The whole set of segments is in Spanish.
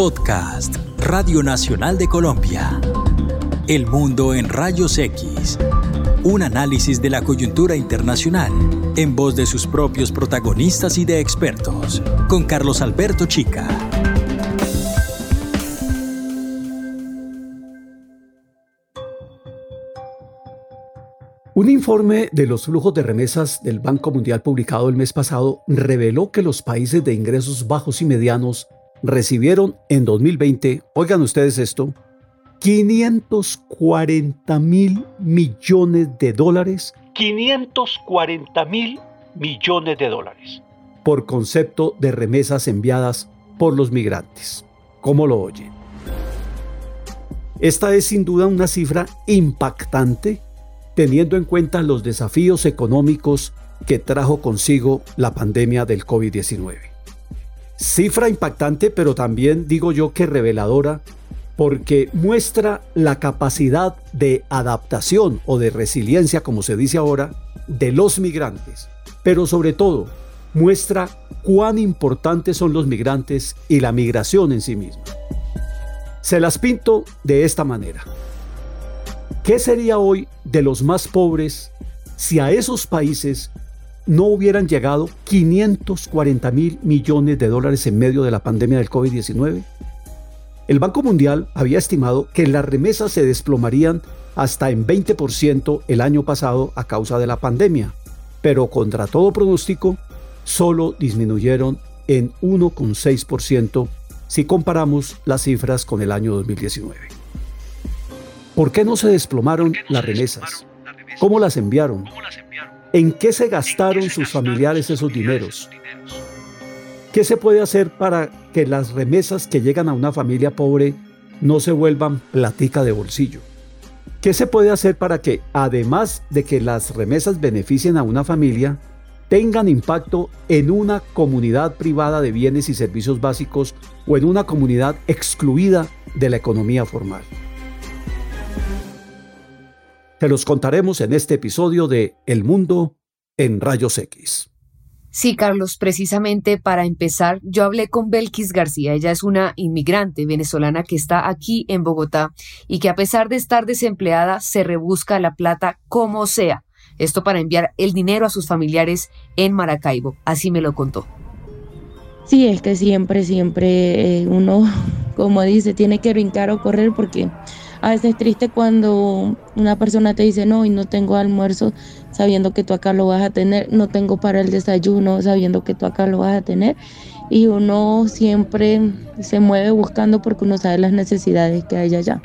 Podcast, Radio Nacional de Colombia. El mundo en rayos X. Un análisis de la coyuntura internacional en voz de sus propios protagonistas y de expertos, con Carlos Alberto Chica. Un informe de los flujos de remesas del Banco Mundial publicado el mes pasado reveló que los países de ingresos bajos y medianos recibieron en 2020, oigan ustedes esto, 540 mil millones de dólares. 540 mil millones de dólares. Por concepto de remesas enviadas por los migrantes. ¿Cómo lo oyen? Esta es sin duda una cifra impactante teniendo en cuenta los desafíos económicos que trajo consigo la pandemia del COVID-19. Cifra impactante, pero también digo yo que reveladora, porque muestra la capacidad de adaptación o de resiliencia, como se dice ahora, de los migrantes, pero sobre todo muestra cuán importantes son los migrantes y la migración en sí misma. Se las pinto de esta manera. ¿Qué sería hoy de los más pobres si a esos países no hubieran llegado 540 mil millones de dólares en medio de la pandemia del COVID-19? El Banco Mundial había estimado que las remesas se desplomarían hasta en 20% el año pasado a causa de la pandemia, pero contra todo pronóstico, solo disminuyeron en 1,6% si comparamos las cifras con el año 2019. ¿Por qué no se desplomaron las remesas? ¿Cómo las enviaron? ¿En qué se gastaron sus familiares esos dineros? ¿Qué se puede hacer para que las remesas que llegan a una familia pobre no se vuelvan platica de bolsillo? ¿Qué se puede hacer para que, además de que las remesas beneficien a una familia, tengan impacto en una comunidad privada de bienes y servicios básicos o en una comunidad excluida de la economía formal? Te los contaremos en este episodio de El Mundo en Rayos X. Sí, Carlos, precisamente para empezar, yo hablé con Belkis García. Ella es una inmigrante venezolana que está aquí en Bogotá y que a pesar de estar desempleada se rebusca la plata como sea. Esto para enviar el dinero a sus familiares en Maracaibo. Así me lo contó. Sí, es que siempre, siempre eh, uno, como dice, tiene que brincar o correr porque a veces es triste cuando una persona te dice, no, y no tengo almuerzo sabiendo que tú acá lo vas a tener, no tengo para el desayuno sabiendo que tú acá lo vas a tener. Y uno siempre se mueve buscando porque uno sabe las necesidades que hay allá.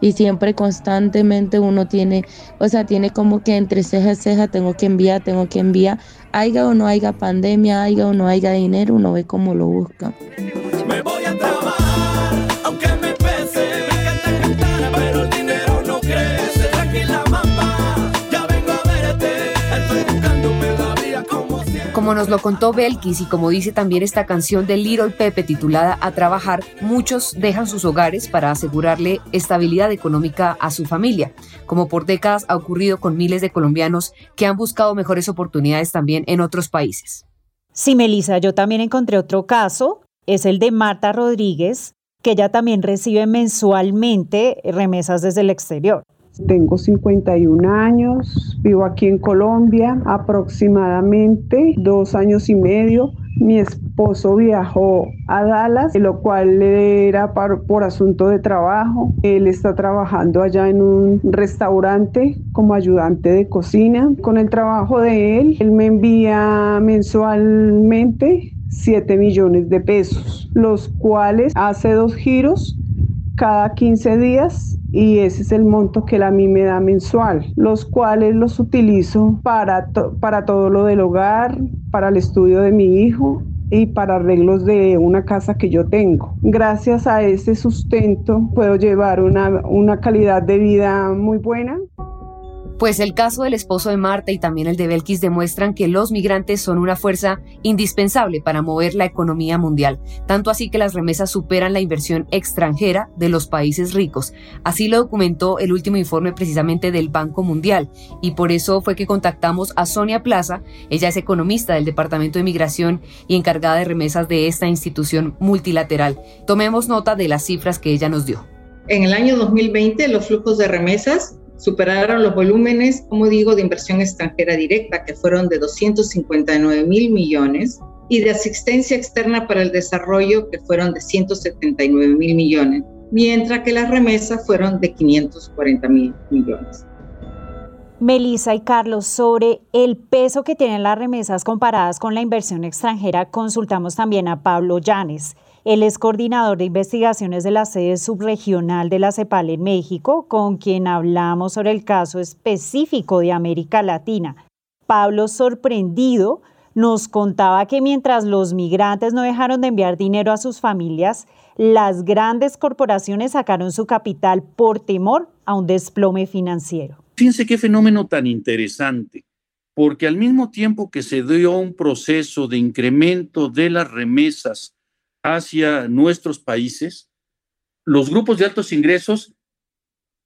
Y siempre constantemente uno tiene, o sea, tiene como que entre ceja y ceja tengo que enviar, tengo que enviar, haya o no haya pandemia, haya o no haya dinero, uno ve cómo lo busca. Como nos lo contó Belkis y como dice también esta canción de Little Pepe titulada A Trabajar, muchos dejan sus hogares para asegurarle estabilidad económica a su familia, como por décadas ha ocurrido con miles de colombianos que han buscado mejores oportunidades también en otros países. Sí, Melissa, yo también encontré otro caso, es el de Marta Rodríguez, que ella también recibe mensualmente remesas desde el exterior. Tengo 51 años, vivo aquí en Colombia aproximadamente dos años y medio. Mi esposo viajó a Dallas, lo cual era por, asunto de trabajo. Él está trabajando allá en un restaurante como ayudante de cocina. Con el trabajo de él, él me envía mensualmente 7 millones de pesos, los cuales hace dos giros cada 15 días y ese es el monto que él a mí me da mensual, los cuales los utilizo para, para todo lo del hogar, para el estudio de mi hijo y para arreglos de una casa que yo tengo. Gracias a ese sustento puedo llevar una, una calidad de vida muy buena. Pues el caso del esposo de Marta y también el de Belkis demuestran que los migrantes son una fuerza indispensable para mover la economía mundial, tanto así que las remesas superan la inversión extranjera de los países ricos. Así lo documentó el último informe precisamente del Banco Mundial y por eso fue que contactamos a Sonia Plaza, ella es economista del Departamento de Migración y encargada de remesas de esta institución multilateral. Tomemos nota de las cifras que ella nos dio. En el año 2020 los flujos de remesas superaron los volúmenes, como digo, de inversión extranjera directa, que fueron de 259 mil millones, y de asistencia externa para el desarrollo, que fueron de 179 mil millones, mientras que las remesas fueron de 540 mil millones. Melissa y Carlos, sobre el peso que tienen las remesas comparadas con la inversión extranjera, consultamos también a Pablo Llanes. Él es coordinador de investigaciones de la sede subregional de la CEPAL en México, con quien hablamos sobre el caso específico de América Latina. Pablo, sorprendido, nos contaba que mientras los migrantes no dejaron de enviar dinero a sus familias, las grandes corporaciones sacaron su capital por temor a un desplome financiero. Fíjense qué fenómeno tan interesante, porque al mismo tiempo que se dio un proceso de incremento de las remesas hacia nuestros países, los grupos de altos ingresos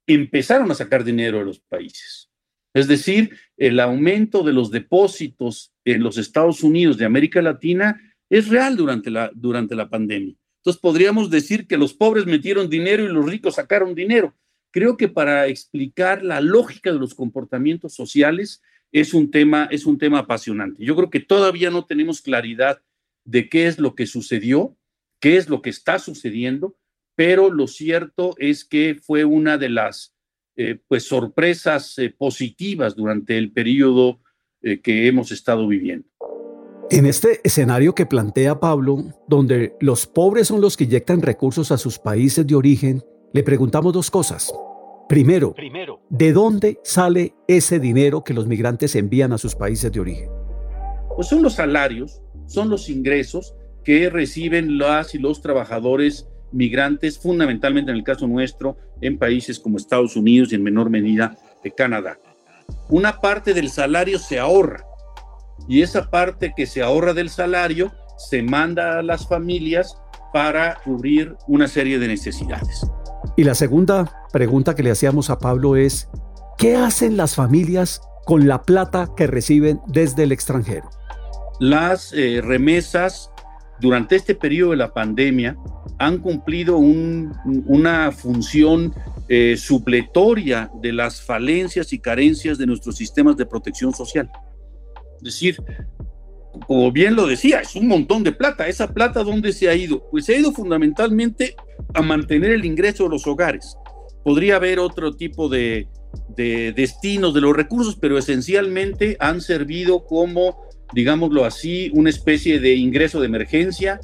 empezaron a sacar dinero de los países. Es decir, el aumento de los depósitos en los Estados Unidos de América Latina es real durante la, durante la pandemia. Entonces podríamos decir que los pobres metieron dinero y los ricos sacaron dinero. Creo que para explicar la lógica de los comportamientos sociales es un tema, es un tema apasionante. Yo creo que todavía no tenemos claridad de qué es lo que sucedió, qué es lo que está sucediendo, pero lo cierto es que fue una de las eh, pues sorpresas eh, positivas durante el periodo eh, que hemos estado viviendo. En este escenario que plantea Pablo, donde los pobres son los que inyectan recursos a sus países de origen, le preguntamos dos cosas. Primero, Primero, ¿de dónde sale ese dinero que los migrantes envían a sus países de origen? Pues son los salarios, son los ingresos que reciben las y los trabajadores migrantes, fundamentalmente en el caso nuestro, en países como Estados Unidos y en menor medida de Canadá. Una parte del salario se ahorra y esa parte que se ahorra del salario se manda a las familias para cubrir una serie de necesidades. Y la segunda pregunta que le hacíamos a Pablo es, ¿qué hacen las familias con la plata que reciben desde el extranjero? Las eh, remesas durante este periodo de la pandemia han cumplido una función eh, supletoria de las falencias y carencias de nuestros sistemas de protección social. Es decir, como bien lo decía, es un montón de plata. ¿Esa plata dónde se ha ido? Pues se ha ido fundamentalmente a mantener el ingreso de los hogares. Podría haber otro tipo de, de destinos de los recursos, pero esencialmente han servido como digámoslo así, una especie de ingreso de emergencia,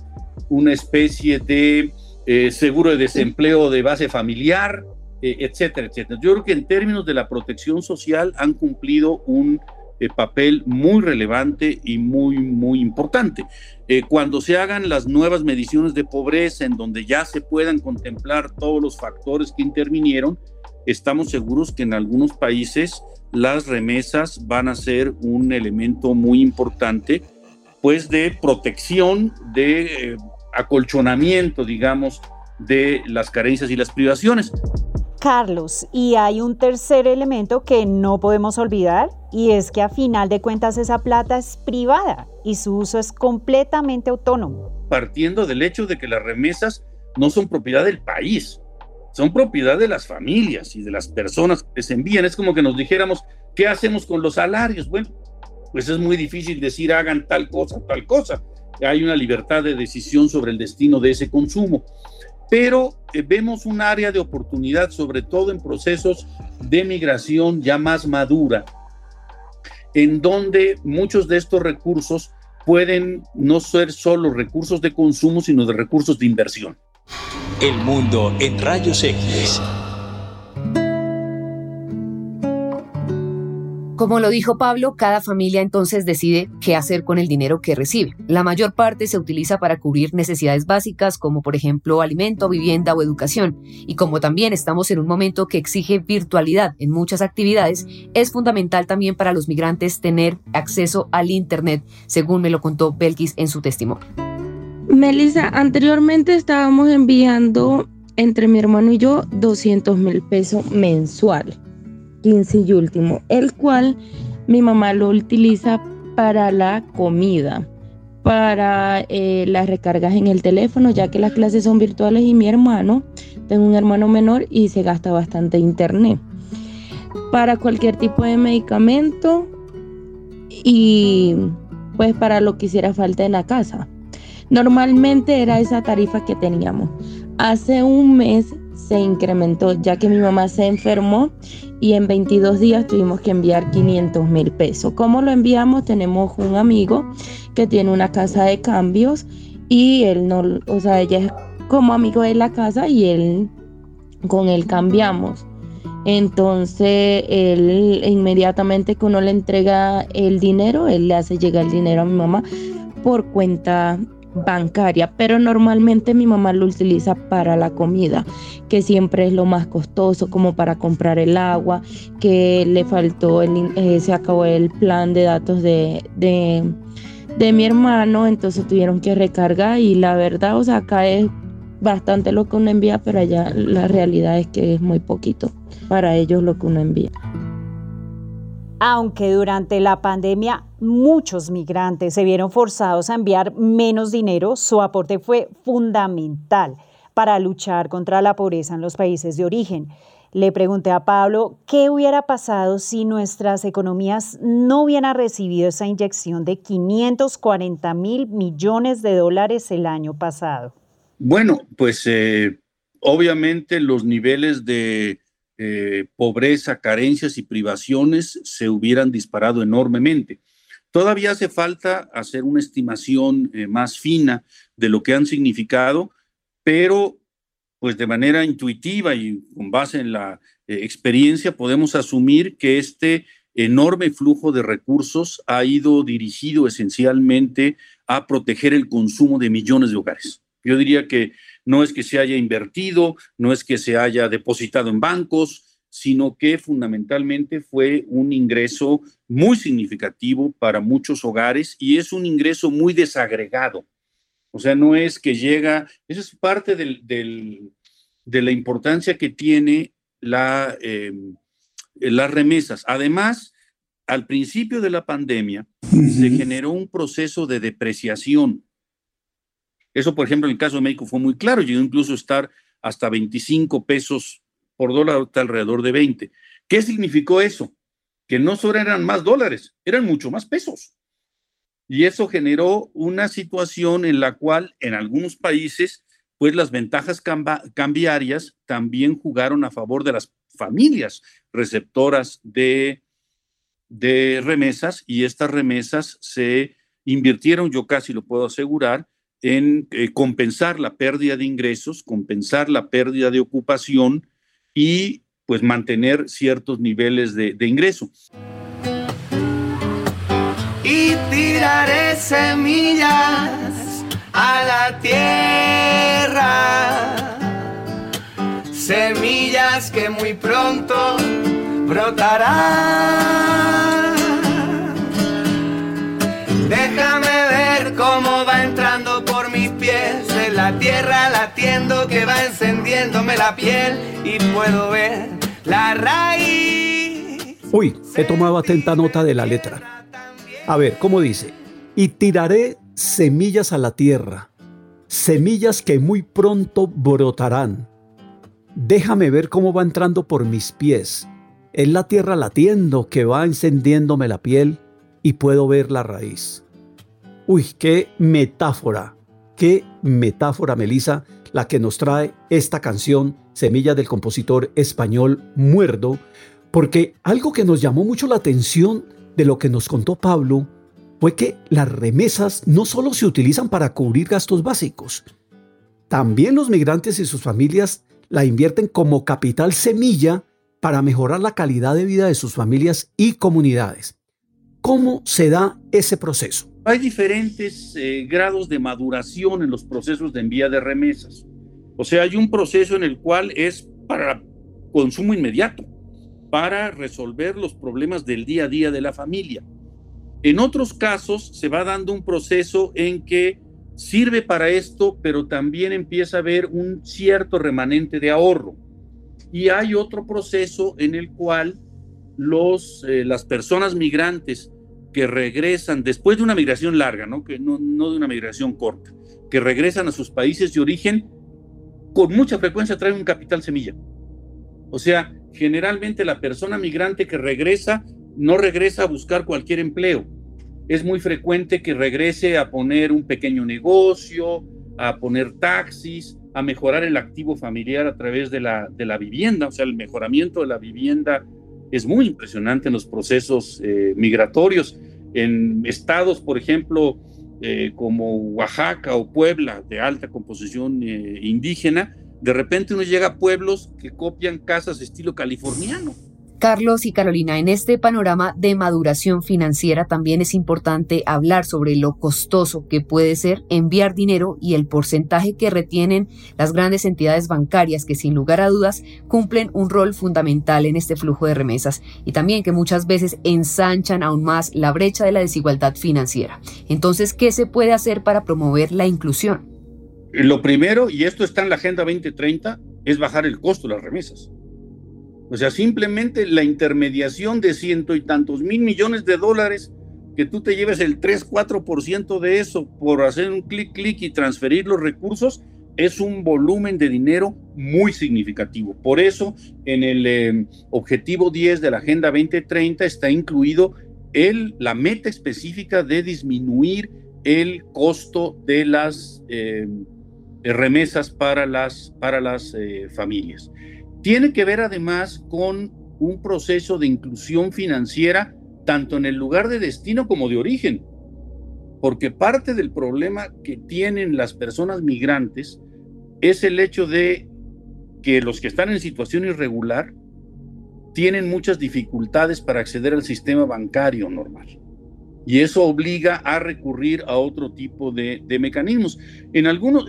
una especie de eh, seguro de desempleo de base familiar, eh, etcétera, etcétera. Yo creo que en términos de la protección social han cumplido un eh, papel muy relevante y muy, muy importante. cuando se hagan las nuevas mediciones de pobreza, en donde ya se puedan contemplar todos los factores que intervinieron, estamos seguros que en algunos países las remesas van a ser un elemento muy importante, pues de protección, de eh, acolchonamiento, digamos, de las carencias y las privaciones. Carlos, y hay un tercer elemento que no podemos olvidar, y es que a final de cuentas esa plata es privada y su uso es completamente autónomo. Partiendo del hecho de que las remesas no son propiedad del país, son propiedad de las familias y de las personas que se envían. Es como que nos dijéramos, ¿qué hacemos con los salarios? Bueno, pues es muy difícil decir hagan tal cosa, tal cosa. Hay una libertad de decisión sobre el destino de ese consumo. Pero eh, vemos un área de oportunidad, sobre todo en procesos de migración ya más madura, en donde muchos de estos recursos pueden no ser solo recursos de consumo, sino de recursos de inversión. El mundo en rayos X. Como lo dijo Pablo, cada familia entonces decide qué hacer con el dinero que recibe. La mayor parte se utiliza para cubrir necesidades básicas como por ejemplo alimento, vivienda o educación. Y como también estamos en un momento que exige virtualidad en muchas actividades, es fundamental también para los migrantes tener acceso al Internet, según me lo contó Belkis en su testimonio. Melissa, anteriormente estábamos enviando entre mi hermano y yo 200 mil pesos mensual 15 y último, el cual mi mamá lo utiliza para la comida, para eh, las recargas en el teléfono, ya que las clases son virtuales y mi hermano, tengo un hermano menor y se gasta bastante internet. Para cualquier tipo de medicamento y pues para lo que hiciera falta en la casa. Normalmente era esa tarifa que teníamos. Hace un mes se incrementó ya que mi mamá se enfermó y en 22 días tuvimos que enviar 500 mil pesos. ¿Cómo lo enviamos? Tenemos un amigo que tiene una casa de cambios y él no, o sea, ella es como amigo de la casa y él, con él cambiamos. Entonces, él inmediatamente que uno le entrega el dinero, él le hace llegar el dinero a mi mamá por cuenta bancaria, pero normalmente mi mamá lo utiliza para la comida, que siempre es lo más costoso, como para comprar el agua, que le faltó, eh, se acabó el plan de datos de, de, de, mi hermano, entonces tuvieron que recargar y la verdad, o sea, acá es bastante lo que uno envía, pero allá la realidad es que es muy poquito para ellos lo que uno envía. Aunque durante la pandemia muchos migrantes se vieron forzados a enviar menos dinero, su aporte fue fundamental para luchar contra la pobreza en los países de origen. Le pregunté a Pablo qué hubiera pasado si nuestras economías no hubieran recibido esa inyección de 540 mil millones de dólares el año pasado. Bueno, pues eh, obviamente los niveles de eh, pobreza, carencias y privaciones se hubieran disparado enormemente. Todavía hace falta hacer una estimación eh, más fina de lo que han significado, pero pues de manera intuitiva y con base en la eh, experiencia podemos asumir que este enorme flujo de recursos ha ido dirigido esencialmente a proteger el consumo de millones de hogares. Yo diría que no es que se haya invertido, no es que se haya depositado en bancos, sino que fundamentalmente fue un ingreso muy significativo para muchos hogares y es un ingreso muy desagregado. O sea, no es que llega, eso es parte de la importancia que tiene la, em, las remesas. Además, al principio de la pandemia se generó un proceso de depreciación eso, por ejemplo, en el caso de México fue muy claro, llegó incluso a estar hasta 25 pesos por dólar, hasta alrededor de 20. ¿Qué significó eso? Que no solo eran más dólares, eran mucho más pesos. Y eso generó una situación en la cual en algunos países, pues las ventajas cambiarias también jugaron a favor de las familias receptoras de, de remesas y estas remesas se invirtieron, yo casi lo puedo asegurar, en eh, compensar la pérdida de ingresos, compensar la pérdida de ocupación y pues mantener ciertos niveles de, de ingreso. Y tiraré semillas a la tierra, semillas que muy pronto brotarán. Déjame ver cómo va por mis en la tierra latiendo que va encendiéndome la piel y puedo ver la raíz. Uy, he tomado atenta nota de la letra. A ver, ¿cómo dice? Y tiraré semillas a la tierra, semillas que muy pronto brotarán. Déjame ver cómo va entrando por mis pies. Es la tierra latiendo que va encendiéndome la piel y puedo ver la raíz. Uy, qué metáfora, qué metáfora, Melisa, la que nos trae esta canción, Semilla del compositor español Muerdo, porque algo que nos llamó mucho la atención de lo que nos contó Pablo fue que las remesas no solo se utilizan para cubrir gastos básicos, también los migrantes y sus familias la invierten como capital semilla para mejorar la calidad de vida de sus familias y comunidades. ¿Cómo se da ese proceso? Hay diferentes eh, grados de maduración en los procesos de envía de remesas. O sea, hay un proceso en el cual es para consumo inmediato, para resolver los problemas del día a día de la familia. En otros casos se va dando un proceso en que sirve para esto, pero también empieza a haber un cierto remanente de ahorro. Y hay otro proceso en el cual los, eh, las personas migrantes que regresan después de una migración larga, ¿no? Que no, no de una migración corta, que regresan a sus países de origen, con mucha frecuencia traen un capital semilla. O sea, generalmente la persona migrante que regresa no regresa a buscar cualquier empleo. Es muy frecuente que regrese a poner un pequeño negocio, a poner taxis, a mejorar el activo familiar a través de la, de la vivienda. O sea, el mejoramiento de la vivienda es muy impresionante en los procesos eh, migratorios. En estados, por ejemplo, eh, como Oaxaca o Puebla, de alta composición eh, indígena, de repente uno llega a pueblos que copian casas estilo californiano. Carlos y Carolina, en este panorama de maduración financiera también es importante hablar sobre lo costoso que puede ser enviar dinero y el porcentaje que retienen las grandes entidades bancarias que sin lugar a dudas cumplen un rol fundamental en este flujo de remesas y también que muchas veces ensanchan aún más la brecha de la desigualdad financiera. Entonces, ¿qué se puede hacer para promover la inclusión? Lo primero, y esto está en la Agenda 2030, es bajar el costo de las remesas. O sea, simplemente la intermediación de ciento y tantos mil millones de dólares, que tú te lleves el 3, 4% de eso por hacer un clic, clic y transferir los recursos, es un volumen de dinero muy significativo. Por eso, en el eh, objetivo 10 de la Agenda 2030 está incluido el, la meta específica de disminuir el costo de las eh, remesas para las, para las eh, familias. Tiene que ver además con un proceso de inclusión financiera tanto en el lugar de destino como de origen, porque parte del problema que tienen las personas migrantes es el hecho de que los que están en situación irregular tienen muchas dificultades para acceder al sistema bancario normal. Y eso obliga a recurrir a otro tipo de, mecanismos. En algunos,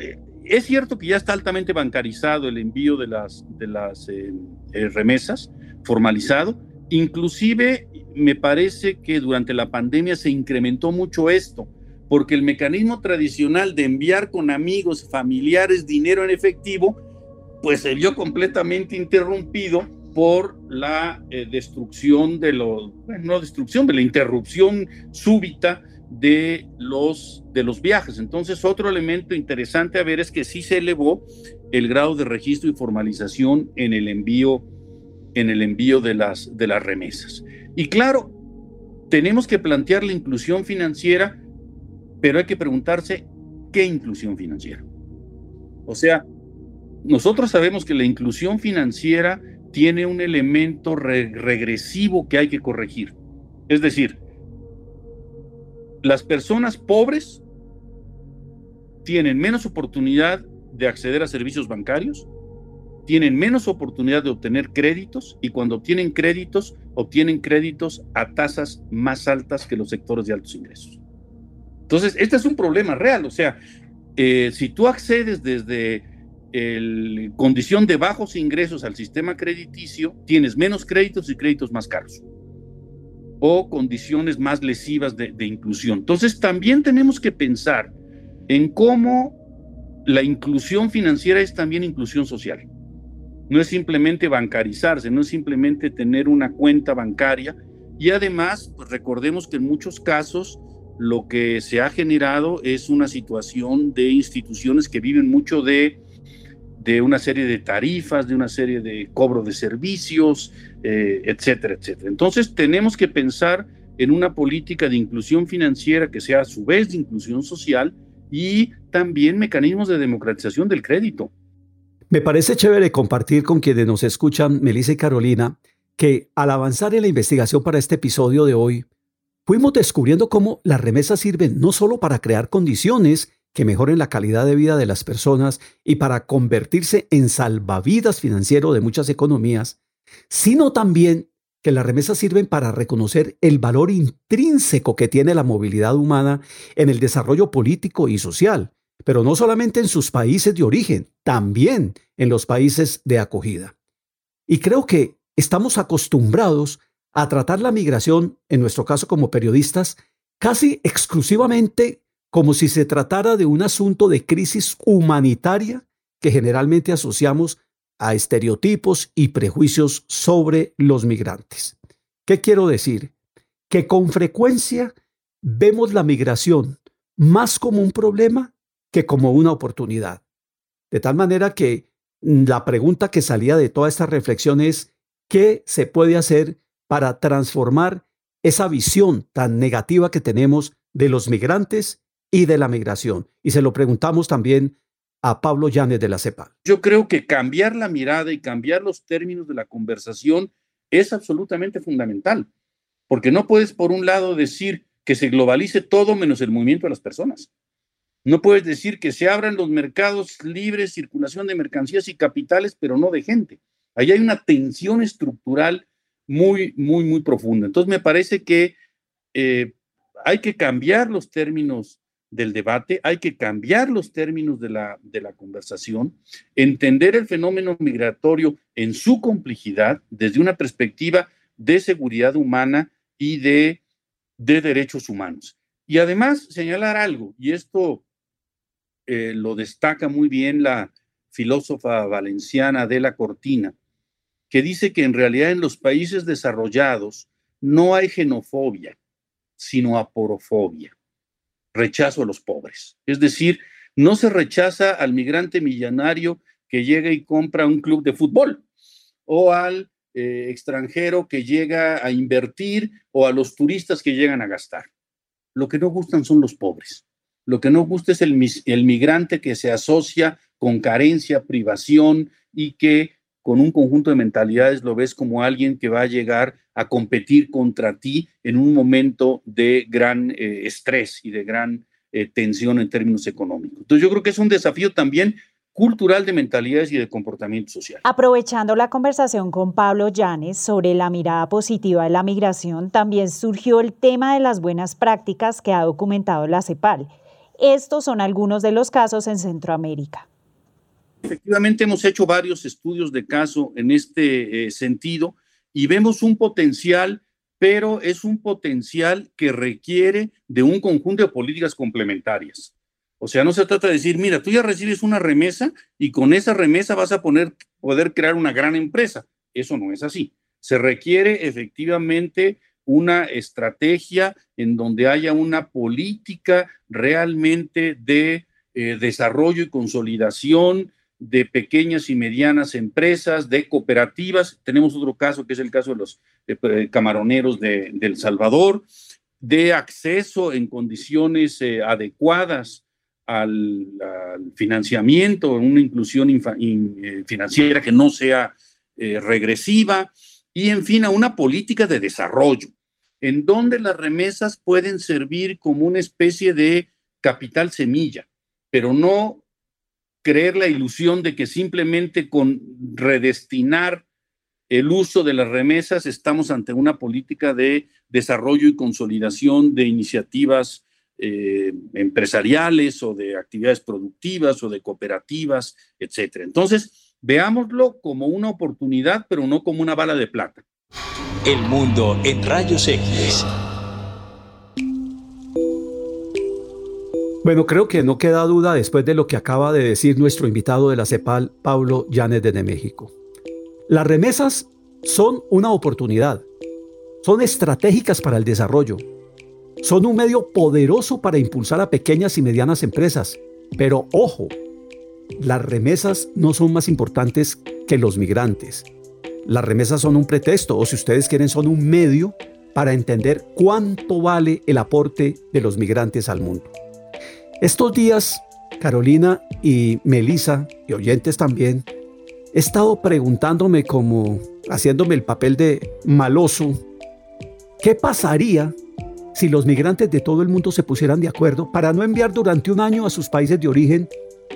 es cierto que ya está altamente bancarizado el envío de las, eh, eh, remesas, formalizado. Inclusive me parece que durante la pandemia se incrementó mucho esto, porque el mecanismo tradicional de enviar con amigos, familiares dinero en efectivo, pues se vio completamente interrumpido por la eh, destrucción de los, no destrucción, de la interrupción súbita de los, de los viajes. Entonces, otro elemento interesante a ver es que sí se elevó el grado de registro y formalización en el envío, en el envío de, las, de las remesas. Y claro, tenemos que plantear la inclusión financiera, pero hay que preguntarse qué inclusión financiera. O sea, nosotros sabemos que la inclusión financiera tiene un elemento regresivo que hay que corregir. Es decir, las personas pobres tienen menos oportunidad de acceder a servicios bancarios, tienen menos oportunidad de obtener créditos y cuando obtienen créditos, obtienen créditos a tasas más altas que los sectores de altos ingresos. Entonces, este es un problema real, o sea, eh, si tú accedes desde el, condición de bajos ingresos al sistema crediticio, tienes menos créditos y créditos más caros o condiciones más lesivas de, inclusión. Entonces, también tenemos que pensar en cómo la inclusión financiera es también inclusión social. No es simplemente bancarizarse, no es simplemente tener una cuenta bancaria. Y además, pues recordemos que en muchos casos lo que se ha generado es una situación de instituciones que viven mucho de de una serie de tarifas, de una serie de cobro de servicios, eh, etcétera, etcétera. Entonces tenemos que pensar en una política de inclusión financiera que sea a su vez de inclusión social y también mecanismos de democratización del crédito. Me parece chévere compartir con quienes nos escuchan, Melissa y Carolina, que al avanzar en la investigación para este episodio de hoy, fuimos descubriendo cómo las remesas sirven no solo para crear condiciones que mejoren la calidad de vida de las personas y para convertirse en salvavidas financiero de muchas economías, sino también que las remesas sirven para reconocer el valor intrínseco que tiene la movilidad humana en el desarrollo político y social, pero no solamente en sus países de origen, también en los países de acogida. Y creo que estamos acostumbrados a tratar la migración, en nuestro caso como periodistas, casi exclusivamente como si se tratara de un asunto de crisis humanitaria que generalmente asociamos a estereotipos y prejuicios sobre los migrantes. ¿Qué quiero decir? Que con frecuencia vemos la migración más como un problema que como una oportunidad. De tal manera que la pregunta que salía de toda esta reflexión es, ¿qué se puede hacer para transformar esa visión tan negativa que tenemos de los migrantes y de la migración? Y se lo preguntamos también a Pablo Llanes de la CEPAL. Yo creo que cambiar la mirada y cambiar los términos de la conversación es absolutamente fundamental, porque no puedes, por un lado, decir que se globalice todo menos el movimiento de las personas. No puedes decir que se abran los mercados libres, circulación de mercancías y capitales, pero no de gente. Ahí hay una tensión estructural muy, muy, muy profunda. Entonces, me parece que eh, hay que cambiar los términos del debate, hay que cambiar los términos de la, de la conversación, entender el fenómeno migratorio en su complejidad desde una perspectiva de seguridad humana y de, de derechos humanos. Y además señalar algo, y esto eh, lo destaca muy bien la filósofa valenciana de la Cortina, que dice que en realidad en los países desarrollados no hay xenofobia, sino aporofobia rechazo a los pobres. Es decir, no se rechaza al migrante millonario que llega y compra un club de fútbol o al eh, extranjero que llega a invertir o a los turistas que llegan a gastar. Lo que no gustan son los pobres. Lo que no gusta es el, el migrante que se asocia con carencia, privación y que con un conjunto de mentalidades lo ves como alguien que va a llegar a competir contra ti en un momento de gran eh, estrés y de gran eh, tensión en términos económicos. Entonces yo creo que es un desafío también cultural de mentalidades y de comportamiento social. Aprovechando la conversación con Pablo Llanes sobre la mirada positiva de la migración, también surgió el tema de las buenas prácticas que ha documentado la CEPAL. Estos son algunos de los casos en Centroamérica. Efectivamente, hemos hecho varios estudios de caso en este eh, sentido y vemos un potencial, pero es un potencial que requiere de un conjunto de políticas complementarias. O sea, no se trata de decir, mira, tú ya recibes una remesa y con esa remesa vas a poner, poder crear una gran empresa. Eso no es así. Se requiere efectivamente una estrategia en donde haya una política realmente de eh, desarrollo y consolidación de pequeñas y medianas empresas, de cooperativas. Tenemos otro caso que es el caso de los eh, camaroneros de, El Salvador, de acceso en condiciones eh, adecuadas al, financiamiento, una inclusión eh, financiera que no sea regresiva y, en fin, a una política de desarrollo, en donde las remesas pueden servir como una especie de capital semilla, pero no creer la ilusión de que simplemente con redestinar el uso de las remesas estamos ante una política de desarrollo y consolidación de iniciativas eh, empresariales o de actividades productivas o de cooperativas, etcétera. Entonces, veámoslo como una oportunidad, pero no como una bala de plata. El mundo en rayos X. Bueno, creo que no queda duda después de lo que acaba de decir nuestro invitado de la CEPAL, Pablo Llanes de México. Las remesas son una oportunidad, son estratégicas para el desarrollo, son un medio poderoso para impulsar a pequeñas y medianas empresas, pero ojo, las remesas no son más importantes que los migrantes. Las remesas son un pretexto, o si ustedes quieren, son un medio para entender cuánto vale el aporte de los migrantes al mundo. Estos días, Carolina y Melissa, y oyentes también, he estado preguntándome como haciéndome el papel de maloso, ¿qué pasaría si los migrantes de todo el mundo se pusieran de acuerdo para no enviar durante un año a sus países de origen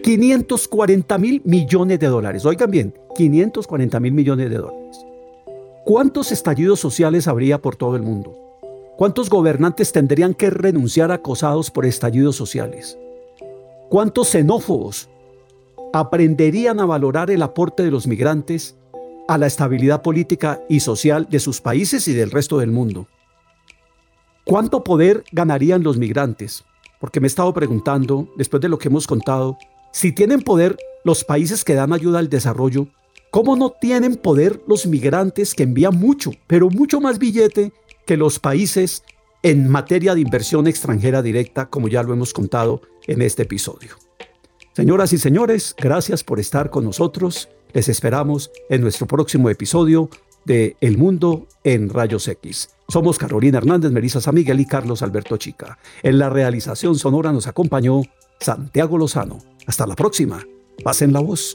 540 mil millones de dólares? Oigan bien, 540 mil millones de dólares. ¿cuántos estallidos sociales habría por todo el mundo? ¿Cuántos gobernantes tendrían que renunciar acosados por estallidos sociales? ¿Cuántos xenófobos aprenderían a valorar el aporte de los migrantes a la estabilidad política y social de sus países y del resto del mundo? ¿Cuánto poder ganarían los migrantes? Porque me he estado preguntando, después de lo que hemos contado, si tienen poder los países que dan ayuda al desarrollo, ¿cómo no tienen poder los migrantes que envían mucho, pero mucho más billete que los países en materia de inversión extranjera directa, como ya lo hemos contado en este episodio? Señoras y señores, gracias por estar con nosotros. Les esperamos en nuestro próximo episodio de El Mundo en Rayos X. Somos Carolina Hernández, Melissa San Miguel y Carlos Alberto Chica. En la realización sonora nos acompañó Santiago Lozano. Hasta la próxima. Pasen la voz.